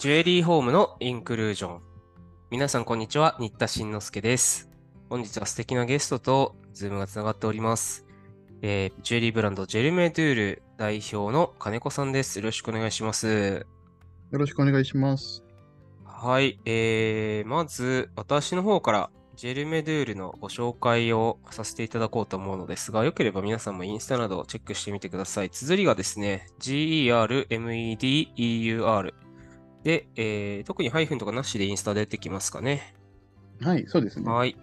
ジュエリーホームのインクルージョン。皆さん、こんにちは。新田慎之介です。本日は素敵なゲストとズームがつながっております。えージュエリーブランドジェルメドゥール代表の金子さんです。よろしくお願いします。よろしくお願いします。はい。えー、まず、私の方からジェルメドゥールのご紹介をさせていただこうと思うのですが、よければ皆さんもインスタなどをチェックしてみてください。綴りがですね、GERMEDEUR で、えー特にハイフンとかなしでインスタ出てきますかね。はい、そうですね。はい。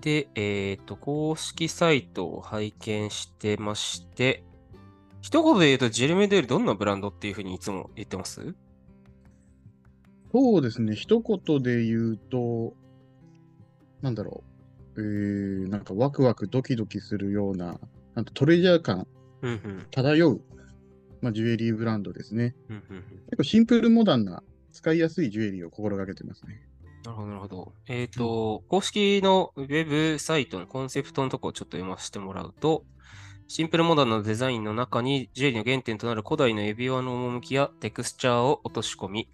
で、えっと、公式サイトを拝見してまして、一言で言うと、ジェルメドゥールどんなブランドっていうふうにいつも言ってます？そうですね。一言で言うと、なんだろう。えー、なんかワクワクドキドキするような、なんとトレジャー感。漂う、まあ、ジュエリーブランドですね。結構シンプルモダンな、使いやすいジュエリーを心がけてますね。なるほど、なるほど。えっ、と、公式のウェブサイトのコンセプトのところをちょっと読ませてもらうと、シンプルモダンなデザインの中にジュエリーの原点となる古代の指輪の趣やテクスチャーを落とし込み、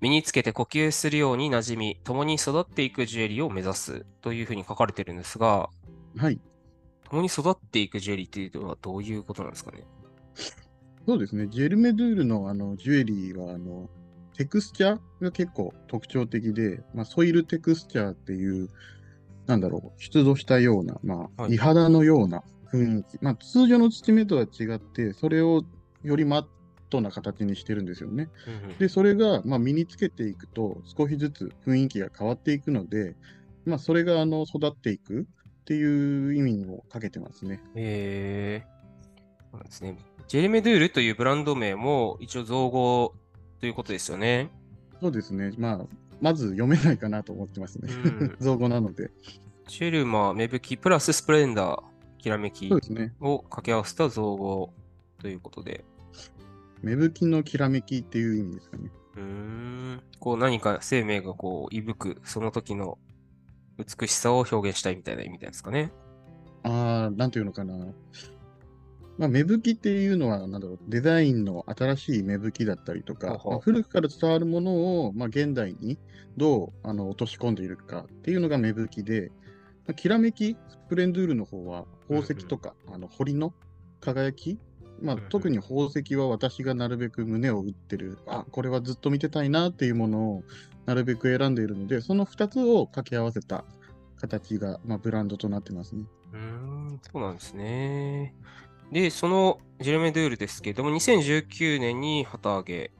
身につけて呼吸するように馴染み、共に育っていくジュエリーを目指すというふうに書かれてるんですが、はい。共に育っていくジュエリーっていうのはどういうことなんですかね？そうですね。ジェルメドゥールのあのジュエリーは、あの、テクスチャーが結構特徴的で、まあ、ソイルテクスチャーっていう、なんだろう、出土したような、まあ、はい美肌のような雰囲気。まあ、通常の土目とは違って、それをよりマットな形にしてるんですよね。うんうんで、それが、まあ、身につけていくと、少しずつ雰囲気が変わっていくので、まあ、それが、あの、育っていくっていう意味をかけてますね。えー、なんですね。ジェルメドゥールというブランド名も一応造語ということですよね。そうですね。まあ、まず読めないかなと思ってますね。うん 造語なので。シェルマ、芽吹き、プラススプレンダー、きらめき。を掛け合わせた造語ということで。芽吹きのきらめきっていう意味ですかね。うーん。こう何か生命がこう、息吹く、その時の美しさを表現したいみたいな意味ですかね。ああ、なんていうのかな。まあ、芽吹きっていうのは、なんだろう、デザインの新しい芽吹きだったりとか、まあ古くから伝わるものを、まあ、現代にどうあの落とし込んでいるかっていうのが芽吹きで、まあ、きらめき、スプレンドゥールの方は、宝石とか、あの彫りの輝き、まあうんうん、特に宝石は私がなるべく胸を打ってる、あ、これはずっと見てたいなっていうものをなるべく選んでいるので、その2つを掛け合わせた形が、まあ、ブランドとなってますね。うーん、そうなんですね。で、そのジェルメドゥールですけども、2019年に旗揚げ。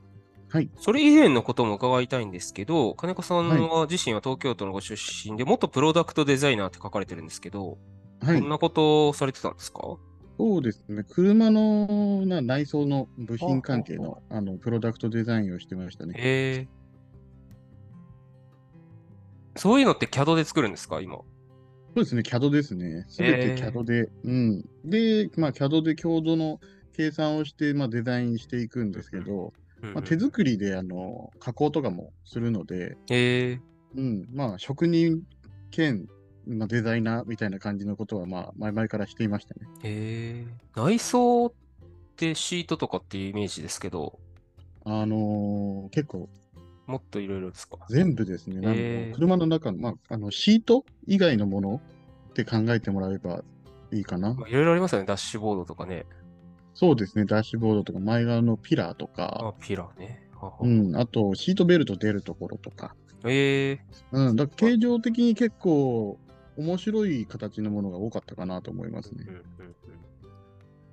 はい。それ以前のことも伺いたいんですけど、金子さんは自身は東京都のご出身で、元プロダクトデザイナーって書かれてるんですけど、はいどん。なことをされてたんですか？そうですね。車のな内装の部品関係のあのプロダクトデザインをしてましたね。へえ。そういうのって CAD で作るんですか、今？そうですね。CAD ですね。すべて CAD で。うん。で、まあ、CAD で強度の計算をして、まあ、デザインしていくんですけど、うんうんまあ、手作りであの加工とかもするので、へえ。うん。まあ、職人兼、まあ、デザイナーみたいな感じのことは、まあ、前々からしていましたね。へえ。内装ってシートとかっていうイメージですけど、あのー結構もっといろいろですか全部ですね。なん車の中の、まあ、あのシート以外のものって考えてもらえばいいかな。まあいろいろありますよね、ダッシュボードとかね。そうですね。ダッシュボードとか前側のピラーとあか、、ピラーね。ははうん、あとシートベルト出るところとか。ええうん、だ形状的に結構面白い形のものが多かったかなと思いますねうん。うんうん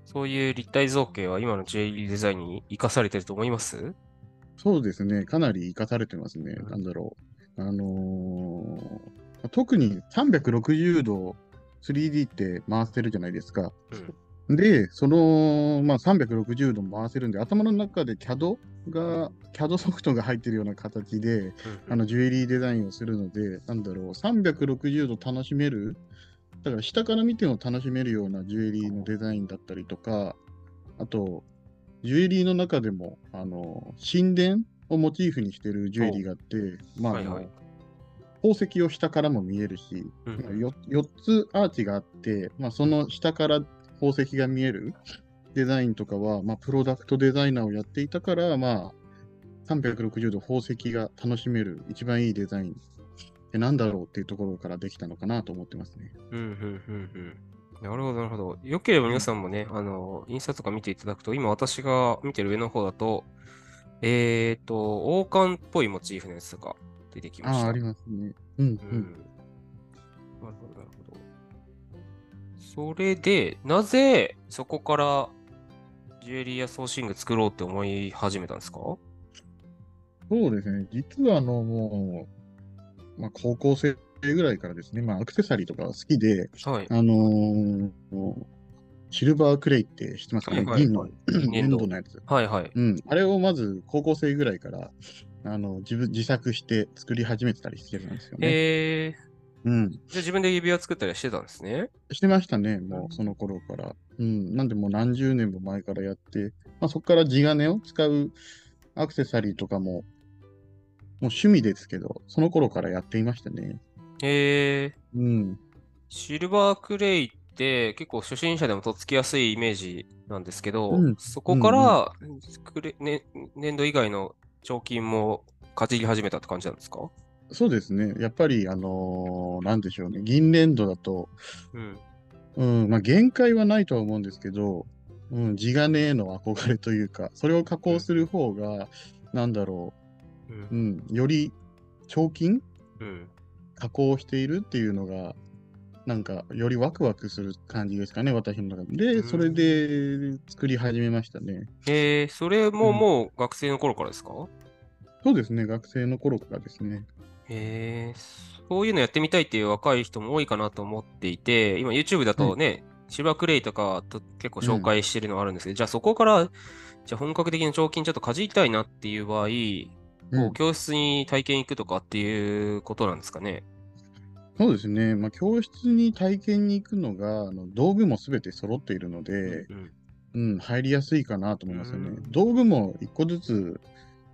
そういう立体造形は今の J デザインに生かされてると思います？そうですね。かなり活かされてますね。うんなんだろう。あのー特に360度 3D って回せるじゃないですか。で、その、まあ、360度回せるんで、頭の中で CAD が、CAD ソフトが入ってるような形で、あの、ジュエリーデザインをするので、なんだろう、360度楽しめる、だから下から見ても楽しめるようなジュエリーのデザインだったりとか、あと、ジュエリーの中でも、あの、神殿をモチーフにしてるジュエリーがあって、まあ、はいはい宝石を下からも見えるし、うんまあよ4つアーチがあって、まあ、その下から宝石が見えるデザインとかは、まあ、プロダクトデザイナーをやっていたから、まあ、360度宝石が楽しめる一番いいデザインってなんだろうっていうところからできたのかなと思ってますね。うん、うん、うん、うん。なるほど、なるほど。よければ皆さんもね、あの、インスタとか見ていただくと、今私が見てる上の方だと、えっ、ー、と、王冠っぽいモチーフのやつとか出てきました。ああ、ありますね。うん、うん。うん。なるほど、なるほど。それで、なぜそこからジュエリーやソーシング作ろうって思い始めたんですか？そうですね。実は、あの、もう、まあ、高校生ぐらいからですね、まあ、アクセサリーとか好きで、はい。あのーシルバークレイって知ってますかね、はいはい銀のはい粘土のやつ。はいはい。うん。あれをまず高校生ぐらいから、あの、自分、自作して作り始めてたりしてるんですよね。えー、うん。じゃあ自分で指輪作ったりはしてたんですね。してましたね、もうその頃から。うん。なんでもう何十年も前からやって、まあそこから地金を使うアクセサリーとかも、もう趣味ですけど、その頃からやっていましたね。えー、うん。シルバークレイって結構初心者でもとっつきやすいイメージなんですけど、うんそこから、クレね、粘土以外の彫金もかじり始めたって感じなんですか？そうですね。やっぱり、あのーなんでしょうね。銀粘土だと、うん。うん、まあ限界はないとは思うんですけど、うん、地金への憧れというか、それを加工する方が、なんだろう。う、うんん、より彫金うん。加工しているっていうのが、なんか、よりワクワクする感じですかね、私の中で。で、うんそれで作り始めましたね。えー、それもうんもう学生の頃からですか、そうですね、学生の頃からですね。えー、そういうのやってみたいっていう若い人も多いかなと思っていて、今 YouTube だとね、シルバークレイとかと結構紹介してるのがあるんですけど、じゃあそこから、じゃあ本格的な彫金ちょっとかじりたいなっていう場合、うん教室に体験行くとかっていうことなんですかね？そうですね、まあ、教室に体験に行くのが、あの道具もすべて揃っているので、うんうん、入りやすいかなと思いますよねうん。道具も一個ずつ、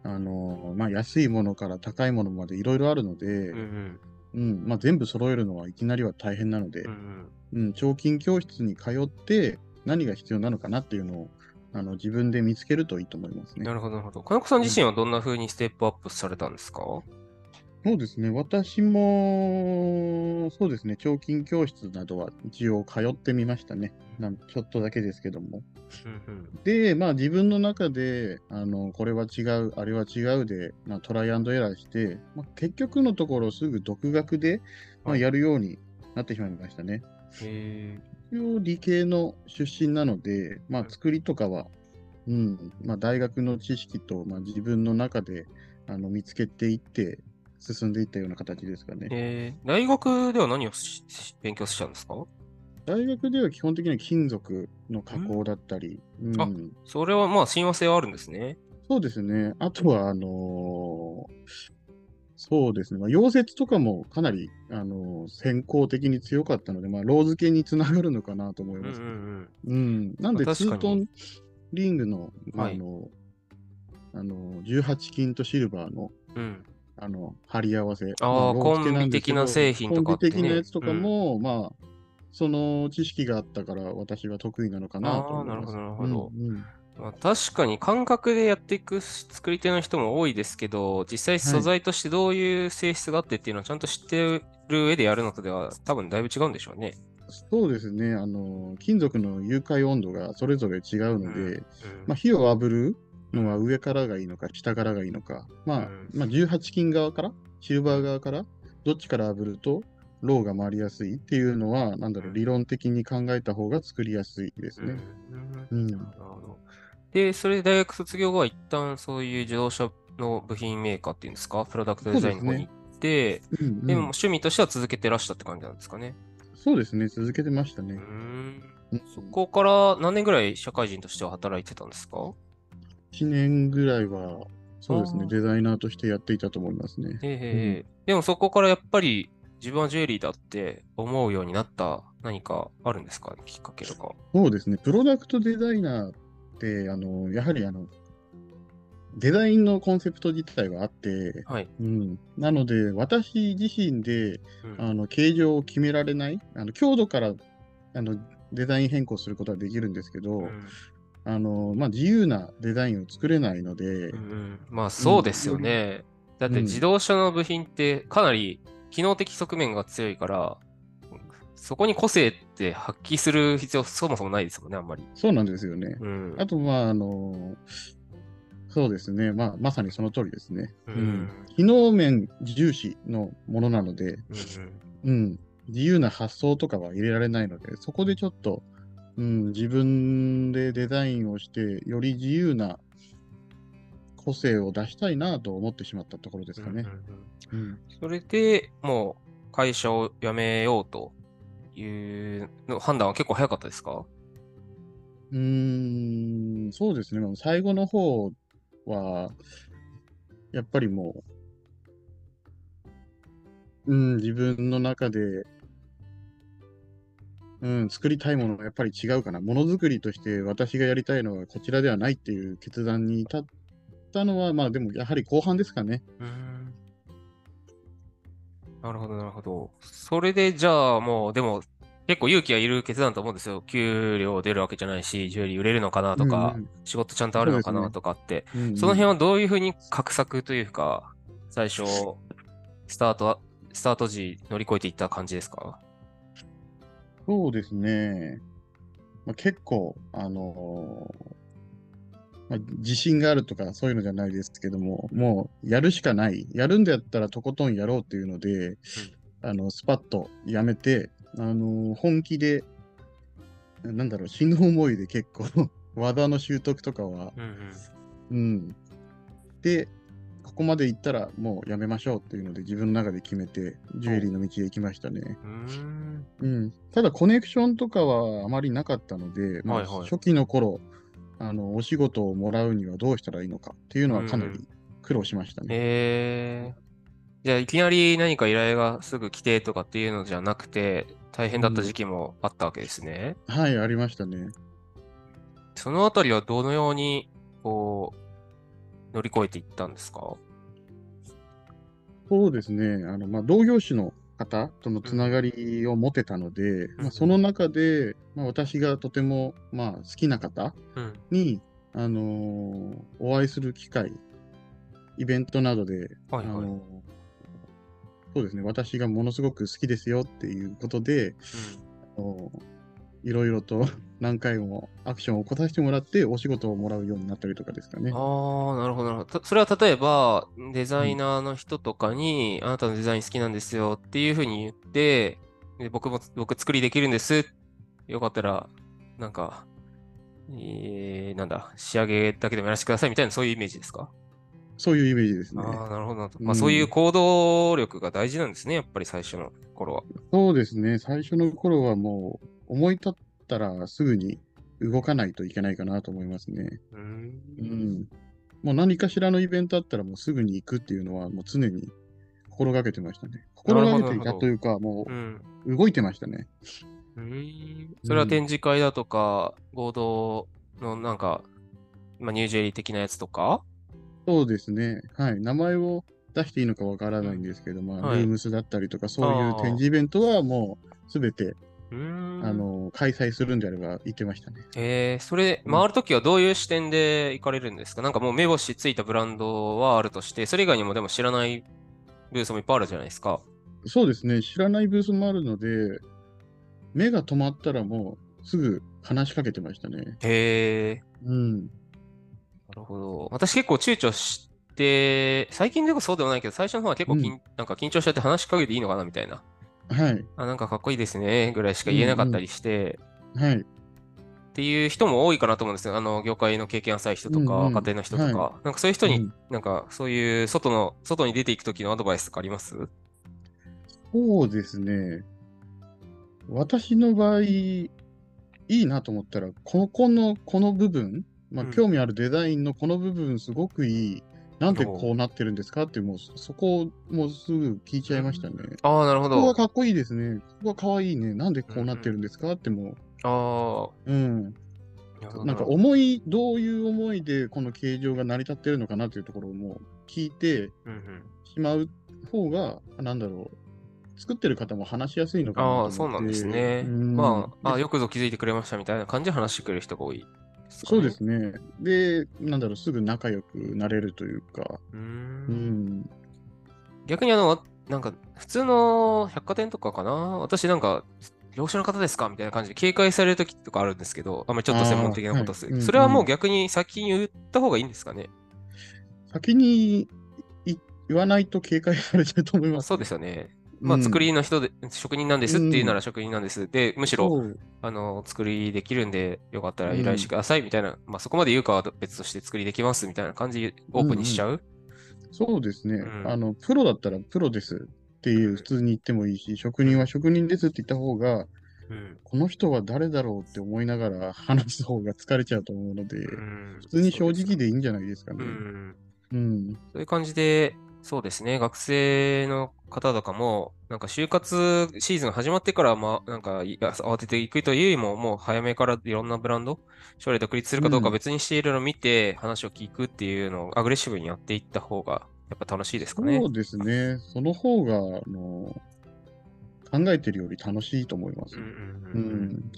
あのまあ、安いものから高いものまでいろいろあるので、うんうんうんまあ、全部揃えるのはいきなりは大変なのでうんう、んうん、彫金教室に通って何が必要なのかなっていうのをあの自分で見つけるといいと思いますねな。るほど、なるほど。金子さん自身はどんな風にステップアップされたんですか、そうですね、私も、そうですね、彫金教室などは一応通ってみましたね。なんちょっとだけですけども。で、まあ自分の中で、あの、これは違う、あれは違うで、まあ、トライアンドエラーして、まあ、結局のところすぐ独学で、まあ、はいやるようになってしまいましたね。へ一応理系の出身なので、まあ作りとかは、うん、まあ大学の知識と、まあ自分の中で、あの、見つけていって、進んでいったような形ですかねー。えー大学では何をしし勉強したんですか？大学では基本的には金属の加工だったり、うんあそれはまあ親和性はあるんですね。そうですね。あとは、あのーそうですね。まあ、溶接とかもかなり、あのー先行的に強かったので、まあ、ロー付けにつながるのかなと思いうんうます。んうん。なんで、ツートンリングの、まあはいあの、あの、18金とシルバーの、うん。うん。あの、貼り合わせ。あーまロー付けんですけどコンビ的な製品とかねコンビ的なやつとかも、まあ、その知識があったから、私は得意なのかなと思います。なるほどなるほどうんうんまあ、確かに感覚でやっていく作り手の人も多いですけど、実際素材としてどういう性質があってっていうのはちゃんと知ってる上でやるのとでは多分だいぶ違うんでしょうね。そうですね。あの、金属の融解温度がそれぞれ違うので、うんまあ、火を炙るのは上からがいいのか、下からがいいのか、まあ、うんまあ、18金側から、シルバー側から、どっちから炙ると、ローが回りやすいっていうのは、なんだろう、うん理論的に考えた方が作りやすいですね。うんうん。なるほど。で、それで大学卒業後は一旦そういう自動車の部品メーカーっていうんですか、プロダクトデザインの方に行って、うんうんでも趣味としては続けてらしたって感じなんですかね？そうですね、続けてましたね。ん。うんそこから何年ぐらい社会人としては働いてたんですか？1年ぐらいは、そうですね、デザイナーとしてやっていたと思いますね。ええええでもそこからやっぱり自分はジュエリーだって思うようになった何かあるんですか？きっかけとか。そうですね、プロダクトデザイナーって、あの、やはりあの、デザインのコンセプト自体はあって、はい。うん、なので、私自身で、うん。あの、形状を決められない、あの、強度から、あの、デザイン変更することはできるんですけど、うんあの、まあ、自由なデザインを作れないので、うんうん、まあそうですよね。だって自動車の部品ってかなり機能的側面が強いから、そこに個性って発揮する必要そもそもないですもんね、あんまり。そうなんですよね。うん。あと、まあ、あの、そうですね。まあ、まさにその通りですね。ううんん。機能面重視のものなので、うんうん。自由な発想とかは入れられないので、そこでちょっと、うん、自分でデザインをして、より自由な個性を出したいなと思ってしまったところですかね。うんうんうんうん。それでもう会社を辞めようというの判断は結構早かったですか？うーん、そうですね。最後の方は、やっぱりもう、うん、自分の中で、うん、作りたいものがやっぱり違うかな。ものづくりとして私がやりたいのはこちらではないっていう決断に至ったのは、まあでもやはり後半ですかね。うん。なるほど、なるほど。それで、じゃあもう、でも、結構勇気がいる決断だと思うんですよ。給料出るわけじゃないし、ジュエリー売れるのかなとか、うん仕事ちゃんとあるのかなとかって、うんうんその辺はどういうふうに画策というか、最初、スタート、スタート時乗り越えていった感じですか？そうですね。まあ、結構、あのーまあ、自信があるとかそういうのじゃないですけども、もうやるしかない。やるんだったらとことんやろうっていうので、あの、スパッとやめて、あのー本気で、なんだろう、死ぬ思いで結構、技の習得とかは、うんうん。うん。で、ここまで行ったらもうやめましょうっていうので自分の中で決めて、ジュエリーの道へ行きましたね。うーん。うん、ただコネクションとかはあまりなかったので、まあ初期の頃あのお仕事をもらうにはどうしたらいいのかっていうのはかなうんうり苦労しましたね。えー、じゃあいきなり何か依頼がすぐ来てとかっていうのじゃなくて、大変だった時期もあったわけですね。はい、ありましたね。そのあたりはどのように、こう、乗り越えていったんですか？そうですね、あのまあ、同業種の方とのつながりを持てたので、まあ、その中で、まあ、私がとても、まあ、好きな方うん。に、あのーお会いする機会、イベントなどで、はいはい。あのーそうですね、私がものすごく好きですよっていうことで、あのいろいろと 何回もアクションを起こさせてもらってお仕事をもらうようになったりとかですかね。ああ、なるほど、なるほど。たそれは例えば、デザイナーの人とかに、あなたのデザイン好きなんですよっていうふうに言って、で僕も、僕作りできるんです。よかったら、なんか、えー、なんだ、仕上げだけでもやらせてくださいみたいな、そういうイメージですか？そういうイメージですね。ああ、なるほどなるほど。まあ、うんそういう行動力が大事なんですね、やっぱり最初の頃は。そうですね、最初の頃はもう思い立ったらすぐに動かないといけないかなと思いますね。うーんうん。もう何かしらのイベントあったらもうすぐに行くっていうのはもう常に心がけてましたね。心がけていたというか、もう動いてましたね。うーんそれは展示会だとか、合同のなんか、まあ、ニュージェリー的なやつとか？そうですね。はい。名前を出していいのかわからないんですけど、まあ、はいルームスだったりとか、そういう展示イベントはもうすべて。あの、開催するんであれば行ってましたね。えー、それ、うん回るときはどういう視点で行かれるんですか？なんかもう目星ついたブランドはあるとして、それ以外にもでも知らないブースもいっぱいあるじゃないですか。そうですね。知らないブースもあるので、目が止まったらもうすぐ話しかけてましたね。へえ、うん。なるほど。私結構躊躇して、最近でこそそうではないけど、最初の方は結構きん、うなんか緊張しちゃって話しかけていいのかなみたいな。はい。あ、なんかかっこいいですね、ぐらいしか言えなかったりして、はい。っていう人も多いかなと思うんですよ。あの、業界の経験浅い人とか、うんうん若手の人とか、はなんかそういう人に、うんなんかそういう外の、外に出ていく時のアドバイスとかあります？そうですね。私の場合、いいなと思ったら、ここの、この部分、まあ、うん興味あるデザインのこの部分すごくいい。なんでこうなってるんですかって、もうそこをもうすぐ聞いちゃいましたね。ああ、なるほど。ここはかっこいいですね。ここはかわいいね。なんでこうなってるんですかってもあう、うん。あ、なんか思い、どういう思いでこの形状が成り立ってるのかなっていうところをもう聞いてしまう方が、なんだろう。作ってる方も話しやすいのかなとあ。そうなんですね。うんまあ、あでよくぞ気づいてくれましたみたいな感じで話してくれる人が多いでですか、そうですね。で、なんだろう、すぐ仲良くなれるというか。うんん。逆にあの、なんか、普通の百貨店とかかな？私なんか、業者の方ですか？みたいな感じで警戒されるときとかあるんですけど、あんまりちょっと専門的なことをする。はいそれはもう逆に先に言った方がいいんですかね？先にい言わないと警戒されてると思います。まあそうですよね。まあ、うん作りの人で、職人なんですっていうなら職人なんです。で、むしろ、あの、作りできるんで、よかったら依頼してくださいみたいな、まあ、そこまで言うかは別として作りできますみたいな感じでオープンにしちゃう？そうですね、うんあの。プロだったらプロですっていう普通に言ってもいいし、職人は職人ですって言った方が、うん。この人は誰だろうって思いながら 話す方が疲れちゃうと思うので、うん普通に正直ででいいんじゃないですかす。うね。ん。うん。そういう感じで、そうですね、学生の方とかも、なんか就活シーズン始まってから、まあ、なんか慌てていくというよりも、もう早めからいろんなブランド、将来独立するかどうかうん別にしていろいろ見て、話を聞くっていうのをアグレッシブにやっていった方が、やっぱ楽しいですかねそ。うですね。その方が、あの、考えてるより楽しいと思います。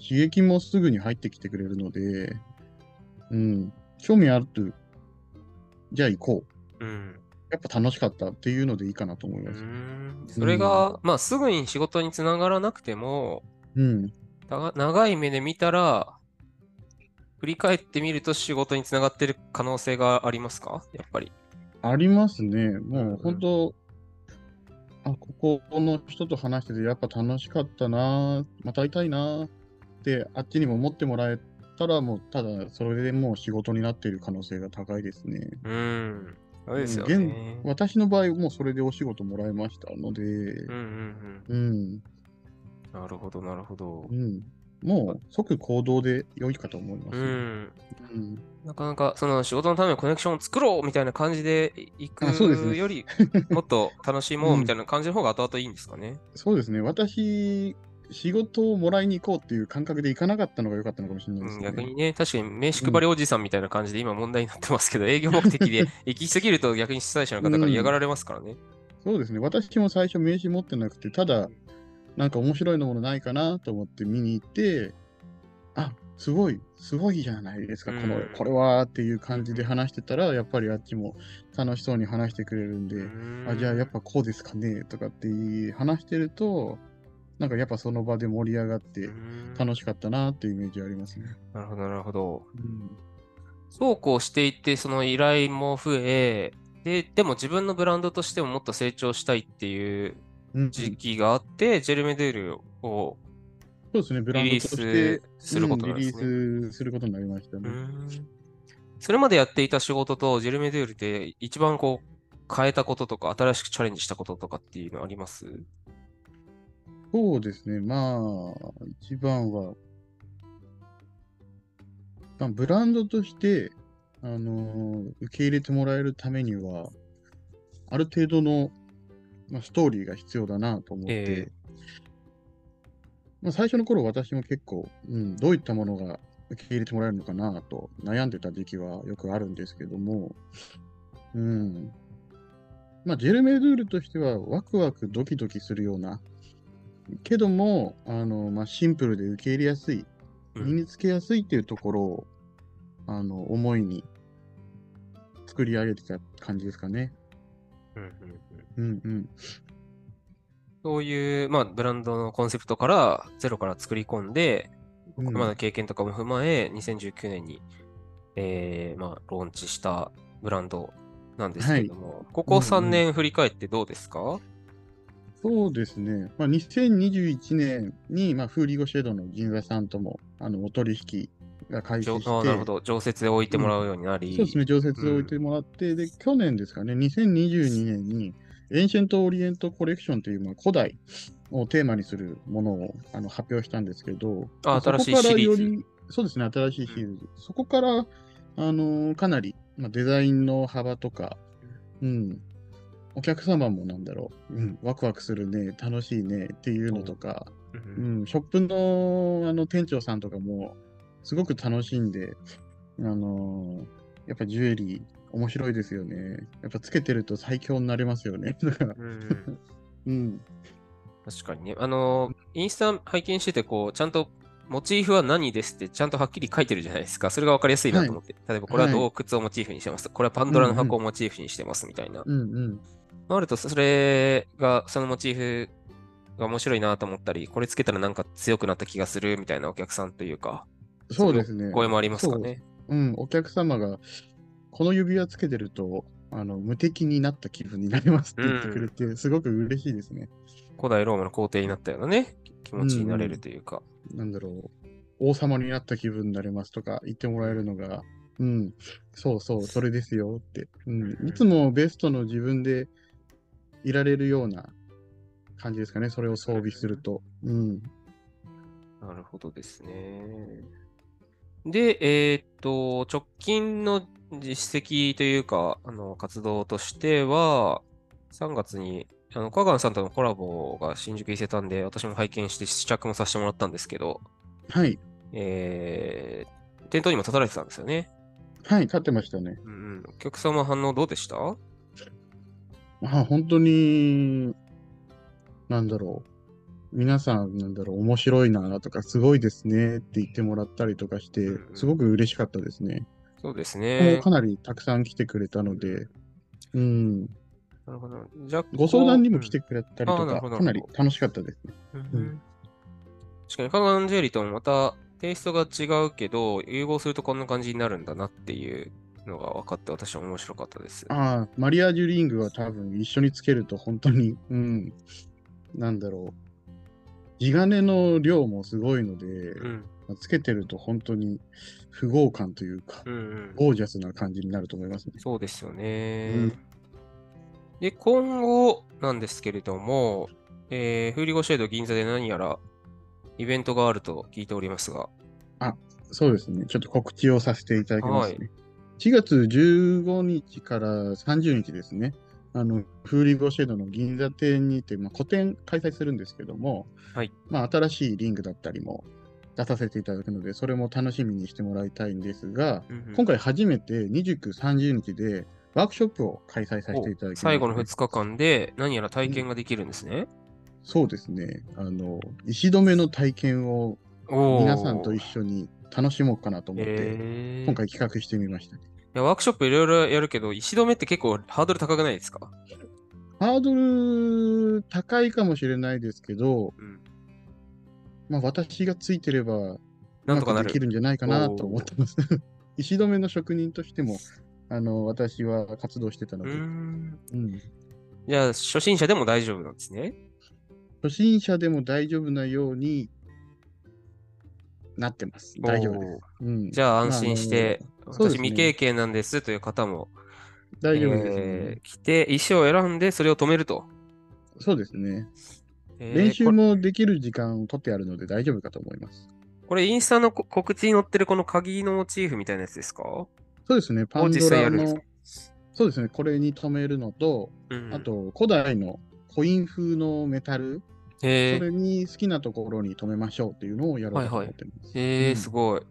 刺激もすぐに入ってきてくれるので、うん。興味あると、じゃあ行こう。うん。うんやっぱ楽しかったっていうのでいいかなと思いうます。んそれが、まあ、すぐに仕事につながらなくても、うん。長い目で見たら、振り返ってみると仕事につながってる可能性がありますか？やっぱり。ありますね。もうんう本当、あ、ここの人と話しててやっぱ楽しかったな、また会いたいなって、あっちにも思ってもらえたら、もうただそれでもう仕事になっている可能性が高いですね。うん。そうですよ現ね。私の場合、もうそれでお仕事もらいましたので、うんうんうん、うん。なるほど、なるほどう。ん。もう即行動で良いかと思います。ううん。ん。なかなか、その仕事のためのコネクションを作ろうみたいな感じで行くより、もっと楽しもうみたいな感じの方が後々いいんですかね。そうですね。私、仕事をもらいに行こうっていう感覚で行かなかったのが良かったのかもしれないでうん、すね。逆にね、確かに名刺配りおじさんみたいな感じで今問題になってますけど、営業目的で行き過ぎると逆に主催者の方から嫌がられますからね。そうですね。私も最初名刺持ってなくて、ただ、なんか面白いものないかなと思って見に行って、あ、すごい、すごいじゃないですか、このうん、これはっていう感じで話してたら、やっぱりあっちも楽しそうに話してくれるんで、あ、じゃあやっぱこうですかねとかって話してると、なんかやっぱその場で盛り上がってうん楽しかったなっていうイメージありますね。なるほど、なるほど。うんそうこうしていって、その依頼も増え、で、でも自分のブランドとしてももっと成長したいっていううん時期があって、ジェルメデールをそうですね、ブランドリリーとしてスすることなんうんリですね。リースすることになりましたね。うんそれまでやっていた仕事とジェルメデールで一番こう変えたこととか、新しくチャレンジしたこととかっていうのあります？そうですね、まあ、一番は、まあ、ブランドとして、あのー受け入れてもらえるためには、ある程度の、まあ、ストーリーが必要だなと思って、ええ。まあ、最初の頃私も結構、うん、どういったものが受け入れてもらえるのかなと悩んでた時期はよくあるんですけども、うん。まあ、ジェルメドゥールとしてはワクワクドキドキするような、けども、あの、まあ、シンプルで受け入れやすい、うん。身につけやすいっていうところを、あの、思いに作り上げてた感じですかね。うんうんうん。うんうん。そういう、まあ、ブランドのコンセプトからゼロから作り込んで、うん。これまでの経験とかも踏まえ、2019年に、えーまあ、ローンチしたブランドなんですけれども、ここ3年振り返ってどうですか、そうですね。まあ、2021年に、まあ、フーリーゴシェードの銀座さんとも、あの、お取引が開始して、なるほど。常設で置いてもらうようになり、そうですね、常設で置いてもらって、で、去年ですかね、2022年に、エンシェント・オリエント・コレクションという、まあ、古代をテーマにするものをあの発表したんですけど、あまあ新しいそこからシリーズ。よりそうですね、新しいシリーズ。そこから、あのーかなり、まあ、デザインの幅とか、うん、お客様もなんだろう、うん、ワクワクするね、楽しいねっていうのとか、ううんん、ショップのあの店長さんとかも、すごく楽しんで、あのーやっぱジュエリー、面白いですよね。やっぱつけてると最強になれますよね。うんうん。確かにね。あの、インスタ拝見してて、こう、ちゃんとモチーフは何ですってちゃんとはっきり書いてるじゃないですか。それが分かりやすいなと思って。例えば、これは洞窟をモチーフにしてます。これはパンドラの箱をモチーフにしてますみたいな。うんうん。あると、それが、そのモチーフが面白いなと思ったり、これつけたらなんか強くなった気がするみたいなお客さんというか、そうですね。声もありますかね。うん、お客様が、この指輪つけてると、あの、無敵になった気分になりますって言ってくれて、すごく嬉しいですね。古代ローマの皇帝になったようなね、気持ちになれるというか。なんだろう、王様になった気分になれますとか言ってもらえるのが、うん、そうそう、それですよって。うん、いつもベストの自分でいられるような感じですかね、それを装備すると。うん。なるほどですね。で、えーっと、直近の実績というか、あの、活動としては、3月に、あの、カガンさんとのコラボが新宿伊勢丹で、私も拝見して試着もさせてもらったんですけど、はい。えー、店頭にも立たれてたんですよね。はい、立ってましたね。うんうん。お客様反応どうでした？あ、本当に、なんだろう。皆さん、なんだろう、面白いなとか、すごいですねって言ってもらったりとかしてすごく嬉しかったですね。そうですもねう。かなりたくさん来てくれたので、うん。なるほど。じゃあご相談にも来てくれたりとか、かなり楽しかったですね。うん確かに、カガンジェリーともまたテイストが違うけど、融合するとこんな感じになるんだなっていうのが分かって、私は面白かったです。ああ、マリアージュリングは多分一緒につけると本当に、うん。なんだろう。地金の量もすごいので、うん。つけてると本当に不合感というか、うんうん。ゴージャスな感じになると思いますね。そうですよね。うんで、今後なんですけれども、えー、フーリゴシェード銀座で何やらイベントがあると聞いておりますが、そうですね。ちょっと告知をさせていただきますね。は4月15日から30日ですね。あの、フーリーゴシェードの銀座店にて、まあ、個展開催するんですけども、はいまあ、新しいリングだったりも出させていただくので、それも楽しみにしてもらいたいんですが、うんうん今回初めて29、30日でワークショップを開催させていただきます、最後の2日間で何やら体験ができるんですね。そうですね。あの、石止めの体験を皆さんと一緒に楽しもうかなと思って、えー今回企画してみましたね。いやワークショップいろいろやるけど、石止めって結構ハードル高くないですか？ハードル高いかもしれないですけど、うん。まあ、私がついてれば、なんとかでき。るんじゃないかなと思ってます。石止めの職人としても、あの、私は活動してたので、ん。うんじゃあ、初心者でも大丈夫なんですね。初心者でも大丈夫なようになってます。大丈夫です。うん、じゃあ、安心して、私そうですね未経験なんですという方も、大丈夫です、ねえー来て、石を選んで、それを止めると。そうですね。えー練習もできる時間を取ってあるので大丈夫かと思います。これ、インスタのこ告知に載ってるこの鍵のモチーフみたいなやつですか？そうですね。パン実ドラの、そうですね。これに止めるのと、うん。あと、古代のコイン風のメタル、えー、それに好きなところに止めましょうっていうのをやろうと思ってます。えー、うんすごい。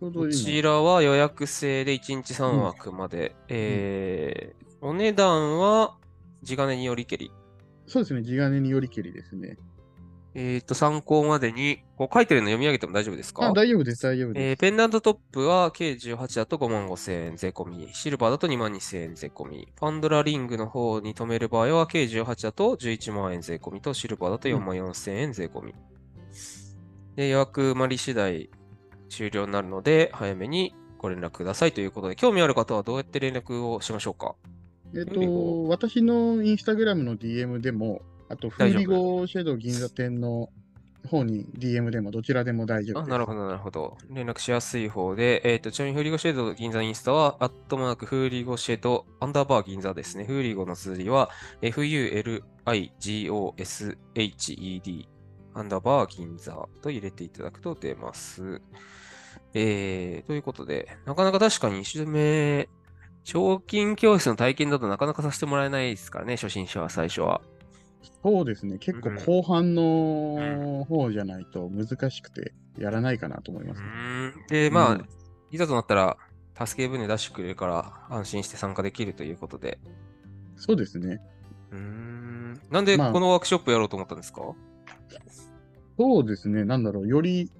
こ今ちらは予約制で1日3枠まで。えー、お値段は地金によりけり。そうですね。地金によりけりですね。えっ、と、参考までに、こう書いてるの読み上げても大丈夫ですか？あ、大丈夫です、大丈夫えーです。ペンダントトップは計18だと5万5千円税込み、シルバーだと2万2千円税込み、パンドラリングの方に止める場合は計18だと11万円税込みと、シルバーだと4万4千円税込み。で、予約まり次第終了になるので、早めにご連絡くださいということで、興味ある方はどうやって連絡をしましょうか？えっフーと、私のインスタグラムの DM でも、あと、フーリゴシェド銀座店の方に DM でもどちらでも大丈夫あ、です。なるほど、なるほど。連絡しやすい方で、えっ、と、ちなみにフーリゴシェード銀座インスタは、アットマークフーリゴシェードアンダーバー銀座ですね。フーリゴの数字は、FULIGOSHED アンダーバー銀座と入れていただくと出ます。えー、ということで、なかなか確かに一度目、彫金教室の体験だとなかなかさせてもらえないですからね、初心者は最初は。そうですね。結構うん後半の方じゃないと難しくてやらないかなと思いうまーす。ん。で、まあ、うんいざとなったら、助け舟出してくれるから安心して参加できるということで。そうですね。うーん。なんでまあこのワークショップやろうと思ったんですか、こそうですね、なんだろう、より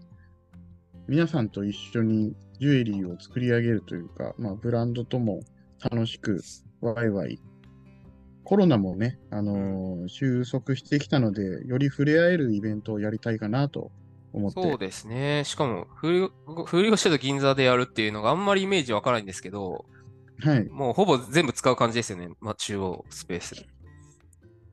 皆さんと一緒にジュエリーを作り上げるというか、まあ、ブランドとも楽しく、ワイワイ。コロナもね、あのー収束してきたので、より触れ合えるイベントをやりたいかなと思って。そうですね。しかも、フリーゴシェド銀座でやるっていうのがあんまりイメージわからないんですけど、はい。もうほぼ全部使う感じですよね。まあ、中央スペース。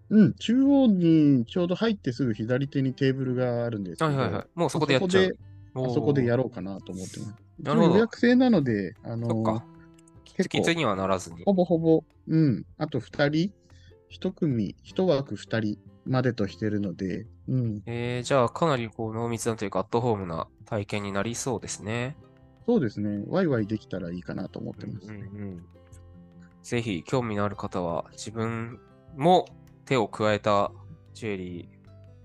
うん、中央にちょうど入ってすぐ左手にテーブルがあるんですけど、はいはいはい。もうそこでやっちゃう。あそこでやろろうかなと思ってます。なるほど予約制なので、あのそっか。結構きつにはならずに。ほぼほぼ、うん、あと2人、1組、1枠2人までとしてるので、うん、えー、じゃあかなりこう濃密なというかアットホームな体験になりそうですね。そうですね、ワイワイできたらいいかなと思ってます。うんうん、ぜひ興味のある方は自分も手を加えたジュエリ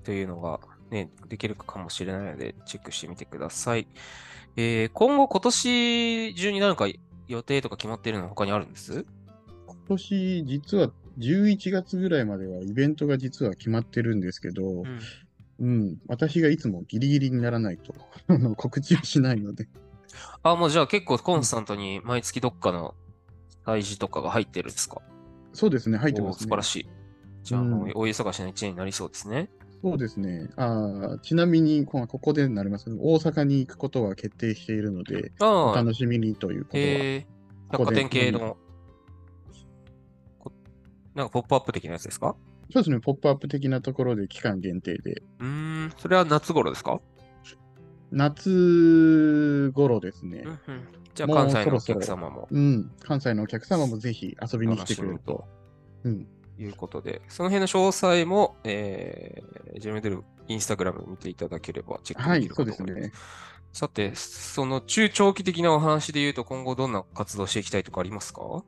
ーというのがね、できるかもしれないのでチェックしてみてください。えー、今後今年中に何か予定とか決まっているのは他にあるんです？今年、実は11月ぐらいまではイベントが実は決まってるんですけど、うんうん、私がいつもギリギリにならないとあの 告知はしないので、あ、もうじゃあ結構コンスタントに毎月どっかの催事とかが入ってるんですか？そうですね、入ってますね。素晴らしい。じゃあ忙しな一年になりそうですね。そうですね。あーちなみに、こここでになりますけど、大阪に行くことは決定しているので、お楽しみにということは。えー、百貨店系の、こなんかポップアップ的なやつですか？そうですね、ポップアップ的なところで期間限定で、うーん、それは夏頃ですか？夏頃ですね。うん。うん。じゃあ関西のお客様も。うん、関西のお客様もぜひ遊びに来てくれると。うん、ということで、その辺の詳細も、えー、ジェルメデルインスタグラム見ていただければチェックはいできる、そうです。かと思います。ね。さて、その中長期的なお話で言うと、今後どんな活動していきたいとかありますか？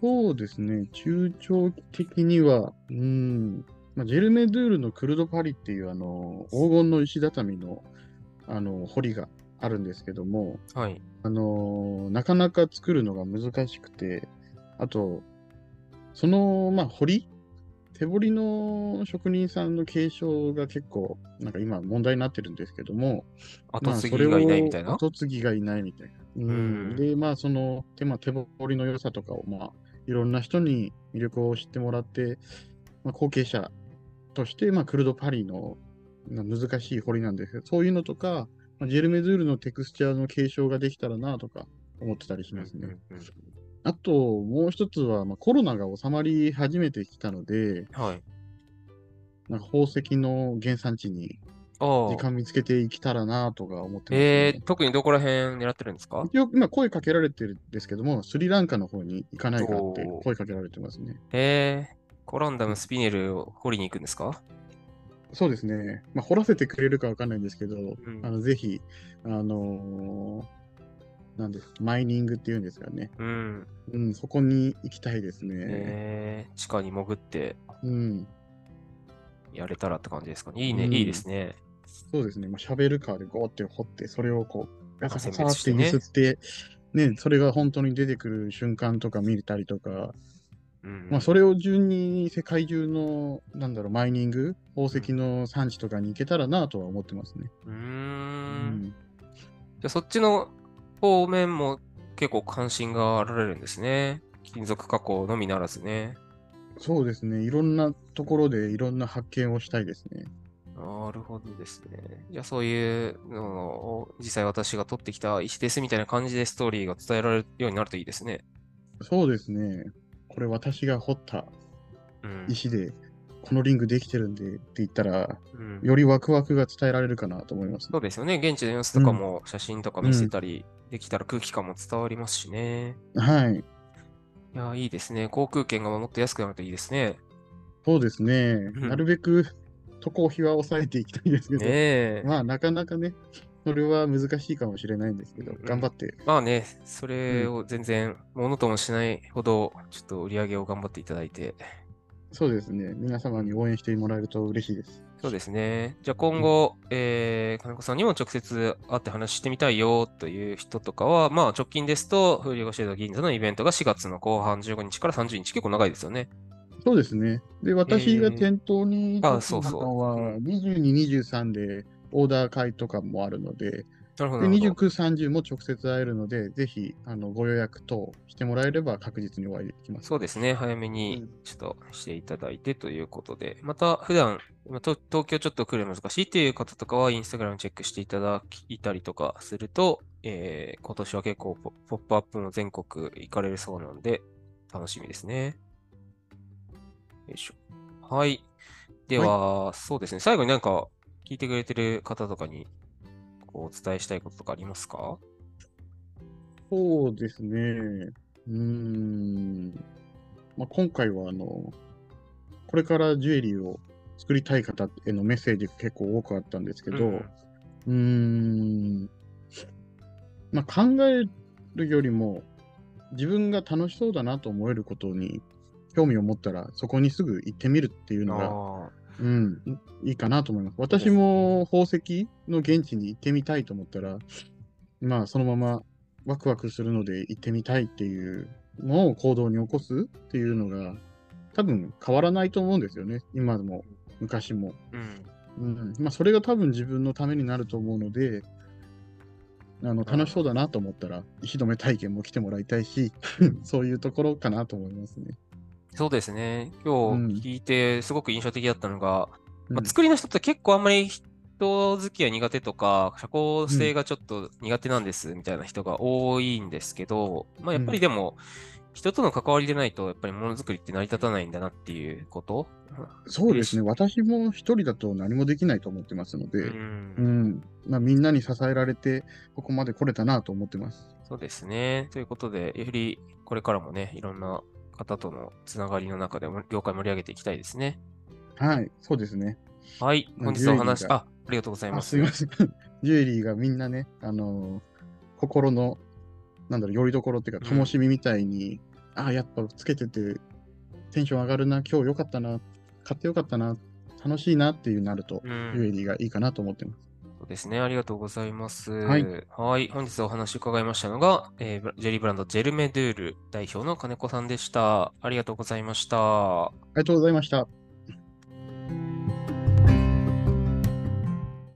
そうですね、中長期的には、うん、まあ、ジェルメドゥールのクルドパリっていうあの黄金の石畳のあの堀があるんですけども、はい。あのなかなか作るのが難しくて、あと、その、まあ、堀手彫りの職人さんの継承が結構、なんか今問題になってるんですけども、後継ぎがいないみたいな？後継ぎがいないみたいな。うんうんで、まあ、その手,、まあ、手彫りの良さとかを、まあ、いろんな人に魅力を知ってもらって、まあ、後継者として、まあ、クルドパリのまあ難しい彫りなんですけど、そういうのとか、まあ、ジェルメズールのテクスチャーの継承ができたらなとか思ってたりしますね。うんうんうんあと、もう一つは、まあ、コロナが収まり始めてきたので、はい。なんか宝石の原産地に時。間見つけていけたらなとか思ってます、ね。えー、特にどこら辺狙ってるんですか？一応、今声かけられてるんですけども、スリランカの方に行かないかって声かけられてますね。えー、コランダムスピネルを掘りに行くんですか？そうですね。まあ、掘らせてくれるかわかんないんですけど、んあのぜひ、あのーなんですマイニングっていうんですかね。うん。うん、そこに行きたいですね。えー、地下に潜ってうん、やれたらって感じですかね。いいね、うんいいですね。そうですね。まあ、シャベルカーでゴーって掘って、それをこう、ガサガサ選ってゆ別してねすって、ね、それが本当に出てくる瞬間とか見れたりとか、うん。まあ、それを順に世界中の、なんだろう、マイニング、宝石の産地とかに行けたらなとは思ってますね。うんじゃあそっちの方面も結構関心があられるんですね。金属加工のみならずね。そうですね。いろんなところでいろんな発見をしたいですね。なるほどですね。じゃあそういうのを実際私が取ってきた石ですみたいな感じでストーリーが伝えられるようになるといいですね。そうですね。これ私が掘ったうん。石で、このリングできてるんでって言ったら、うんよりワクワクが伝えられるかなと思います。そうですよね。現地の様子とかも写真とか見せたりできたら空気感も伝わりますしね。はい。いや、いいですね。航空券がもっと安くなるといいですね。そうですね。んなるべく渡航費は抑えていきたいですけど、ねえ。まあなかなかね、それは難しいかもしれないんですけど、うん頑張って。まあね、それを全然、ものともしないほど、ちょっと売り上げを頑張っていただいて。そうですね。皆様に応援してもらえると嬉しいです。そうですね。じゃあ今後、えー、金子さんにも直接会って話してみたいよという人とかは、まあ直近ですと、フーリーゴシェード銀座のイベントが4月の後半15日から30日、結構長いですよね。そうですね。で、私が店頭にあ立つのそうそうは、うん22、23でオーダー会とかもあるので、なるほど。でなるほど29、30も直接会えるので、ぜひあのご予約等してもらえれば確実にお会いできます。そうですね。早めうにんちょっとしていただいてということで、また普段、まあと東京ちょっと来るの難しいっていう方とかは、インスタグラムチェックしていただいたりとかすると、えー今年は結構ポポップアップも全国行かれるそうなんで、楽しみですね。よいしょ。はい。では、そうですね。最後になんか聞いてくれてる方とかにこうお伝えしたいこととかありますか？そうですね。うーん。まあ、今回はあの、これからジュエリーを作りたい方へのメッセージが結構多くあったんですけど、うんん。まあ、考えるよりも、自分が楽しそうだなと思えることに興味を持ったら、そこにすぐ行ってみるっていうのが、あうん、いいかなと思います。私も宝石の現地に行ってみたいと思ったら、まあ、そのままワクワクするので行ってみたいっていうのを行動に起こすっていうのが、多分変わらないと思うんですよね。今も昔も。ーうん。うん。まあ、それが多分自分のためになると思うので、あの楽しそうだなと思ったら、石止め体験も来てもらいたいし、そういうところかなと思いますね。そうですね。今うん日聞いてすごく印象的だったのが、まあ、うん作りの人って結構あんまり人付き合い苦手とか、社交性がちょっと苦手なんですみたいな人が多いんですけど、まあやっぱりでも、人との関わりでないと、やっぱりものづくりって成り立たないんだなっていうこと。そうですね。私も一人だと何もできないと思ってますので、う。うんん。まあ、みんなに支えられて、ここまで来れたなと思ってます。そうですね。ということで、よりこれからもね、いろんな方とのつながりの中でも業界盛り上げていきたいですね。はい、そうですね。はい。まあ本日はお話、ジュエリーがあ、ありがとうございあ、ます。すいません。ジュエリーがみんなね、あのー心の、なんだろう、よりどころっていうか、うん灯火みたいに、ああ、やっぱつけてて、テンション上がるな、今日よかったな、買ってよかったな、楽しいなっていうなると、うんジュエリーがいいかなと思ってます。ですね。ありがとうございます。はいはい本日お話伺いましたのが、えージェリーブランドジェルメドゥール代表の金子さんでした。ありがとうございました。ありがとうございました。